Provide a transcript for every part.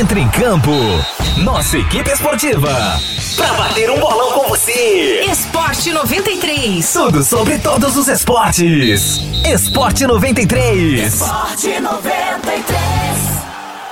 Entre em campo. Nossa equipe esportiva. Pra bater um bolão com você. Esporte 93. Tudo sobre todos os esportes. Esporte 93. Esporte 93.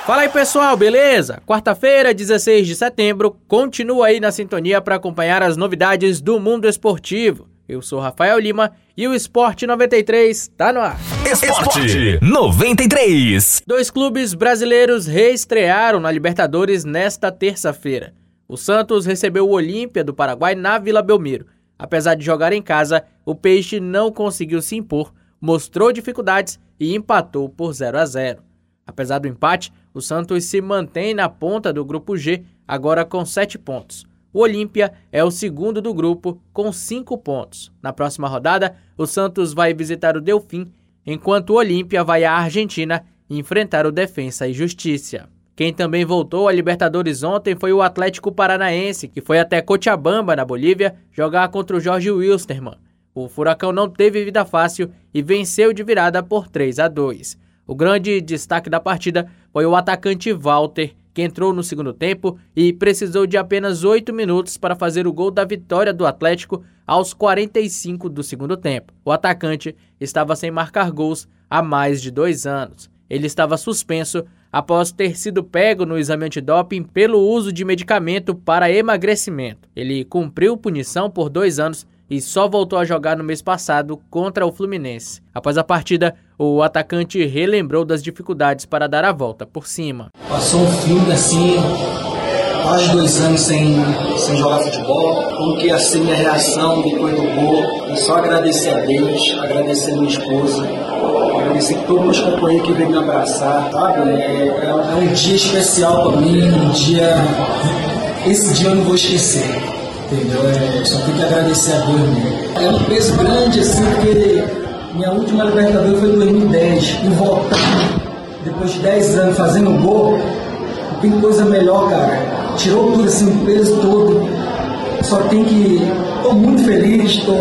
Fala aí pessoal, beleza? Quarta-feira, 16 de setembro, continua aí na sintonia para acompanhar as novidades do mundo esportivo. Eu sou Rafael Lima e o Esporte 93 tá no ar. Esporte 93. Dois clubes brasileiros reestrearam na Libertadores nesta terça-feira. O Santos recebeu o Olímpia do Paraguai na Vila Belmiro. Apesar de jogar em casa, o Peixe não conseguiu se impor, mostrou dificuldades e empatou por 0 a 0. Apesar do empate, o Santos se mantém na ponta do grupo G, agora com 7 pontos. O Olímpia é o segundo do grupo, com 5 pontos. Na próxima rodada, o Santos vai visitar o Delfim, enquanto o Olímpia vai à Argentina enfrentar o Defensa e Justiça. Quem também voltou à Libertadores ontem foi o Atlético Paranaense, que foi até Cochabamba, na Bolívia, jogar contra o Jorge Wilstermann. O Furacão não teve vida fácil e venceu de virada por 3 a 2. O grande destaque da partida foi o atacante Walter, que entrou no segundo tempo e precisou de apenas oito minutos para fazer o gol da vitória do Atlético aos 45 do segundo tempo. O atacante estava sem marcar gols há mais de dois anos. Ele estava suspenso após ter sido pego no exame antidoping pelo uso de medicamento para emagrecimento. Ele cumpriu punição por dois anos e só voltou a jogar no mês passado contra o Fluminense. Após a partida, o atacante relembrou das dificuldades para dar a volta por cima. Passou um filme assim, quase dois anos sem, sem jogar futebol. Como que ia ser minha reação depois do gol? É só agradecer a Deus, agradecer a minha esposa, agradecer todos os companheiros que veio me abraçar, sabe? É, é, é um dia especial para mim, um dia. Esse dia eu não vou esquecer entendeu? É, só tenho que agradecer a Deus mesmo. É um peso grande, assim, porque minha última Libertadores foi em 2010, e voltar depois de 10 anos fazendo gol, tem coisa melhor, cara. Tirou tudo, assim, o peso todo. Só tem que. Estou muito feliz, estou.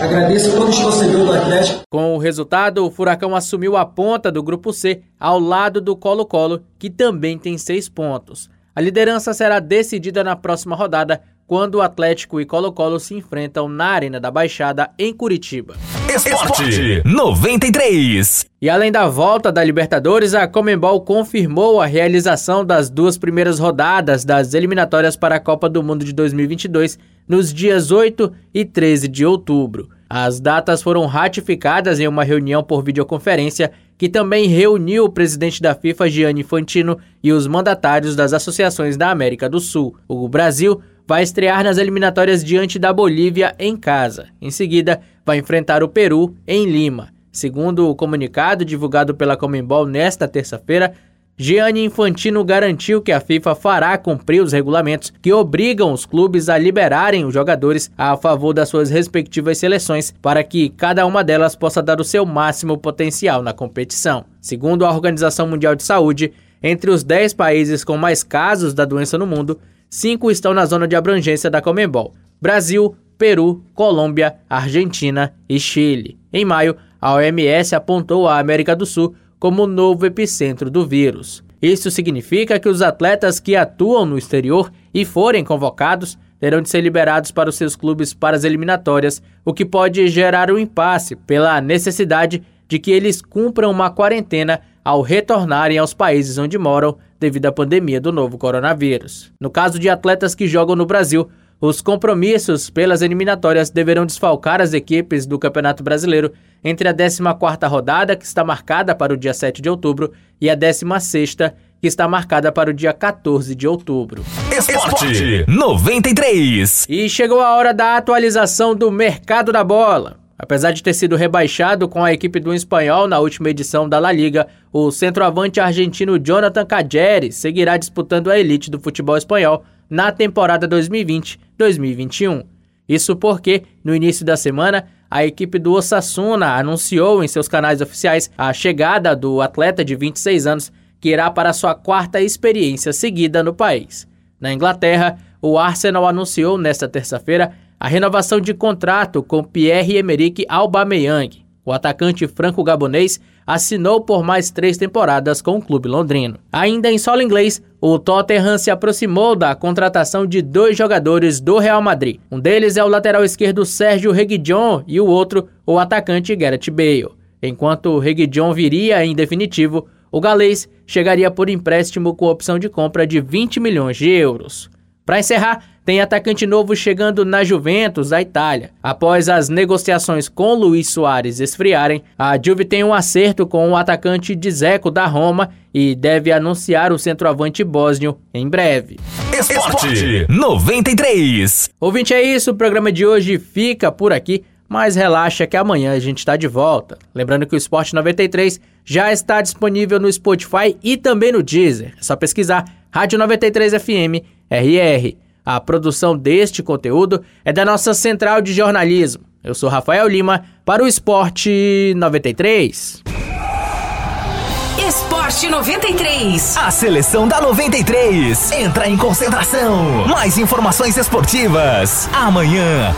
Agradeço a todos os torcedores do Atlético. Com o resultado, o Furacão assumiu a ponta do grupo C, ao lado do Colo-Colo, que também tem seis pontos. A liderança será decidida na próxima rodada, quando o Atlético e Colo-Colo se enfrentam na Arena da Baixada, em Curitiba. Esporte 93. E além da volta da Libertadores, a Comembol confirmou a realização das duas primeiras rodadas das eliminatórias para a Copa do Mundo de 2022 nos dias 8 e 13 de outubro. As datas foram ratificadas em uma reunião por videoconferência que também reuniu o presidente da FIFA, Gianni Infantino, e os mandatários das associações da América do Sul. O Brasil vai estrear nas eliminatórias diante da Bolívia em casa. Em seguida, vai enfrentar o Peru em Lima. Segundo o comunicado divulgado pela Comembol nesta terça-feira, Gianni Infantino garantiu que a FIFA fará cumprir os regulamentos que obrigam os clubes a liberarem os jogadores a favor das suas respectivas seleções para que cada uma delas possa dar o seu máximo potencial na competição. Segundo a Organização Mundial de Saúde, entre os 10 países com mais casos da doença no mundo, cinco estão na zona de abrangência da Comembol: Brasil, Peru, Colômbia, Argentina e Chile. Em maio, a OMS apontou a América do Sul como novo epicentro do vírus. Isso significa que os atletas que atuam no exterior e forem convocados terão de ser liberados para os seus clubes para as eliminatórias, o que pode gerar um impasse pela necessidade de que eles cumpram uma quarentena ao retornarem aos países onde moram devido à pandemia do novo coronavírus. No caso de atletas que jogam no Brasil, os compromissos pelas eliminatórias deverão desfalcar as equipes do Campeonato Brasileiro entre a 14ª rodada, que está marcada para o dia 7 de outubro, e a 16ª, que está marcada para o dia 14 de outubro. Esporte 93. E chegou a hora da atualização do mercado da bola. Apesar de ter sido rebaixado com a equipe do espanhol na última edição da La Liga, o centroavante argentino Jonathan Cageres seguirá disputando a elite do futebol espanhol na temporada 2020-2021. Isso porque, no início da semana, a equipe do Osasuna anunciou em seus canais oficiais a chegada do atleta de 26 anos, que irá para sua quarta experiência seguida no país. Na Inglaterra, o Arsenal anunciou nesta terça-feira a renovação de contrato com Pierre-Emerick Aubameyang. O atacante franco-gabonês assinou por mais três temporadas com o clube londrino. Ainda em solo inglês, o Tottenham se aproximou da contratação de dois jogadores do Real Madrid. Um deles é o lateral esquerdo Sérgio Reguilhon e o outro, o atacante Gareth Bale. Enquanto Reguilhon viria em definitivo, o galês chegaria por empréstimo com opção de compra de 20 milhões de euros. Para encerrar, tem atacante novo chegando na Juventus, da Itália. Após as negociações com Luiz Soares esfriarem, a Juve tem um acerto com o atacante Dzeko da Roma e deve anunciar o centroavante bósnio em breve. Esporte 93. Ouvinte, é isso. O programa de hoje fica por aqui. Mas relaxa que amanhã a gente está de volta. Lembrando que o Esporte 93 já está disponível no Spotify e também no Deezer. É só pesquisar Rádio 93 FM RR. A produção deste conteúdo é da nossa central de jornalismo. Eu sou Rafael Lima para o Esporte 93. Esporte 93. A seleção da 93 entra em concentração. Mais informações esportivas amanhã.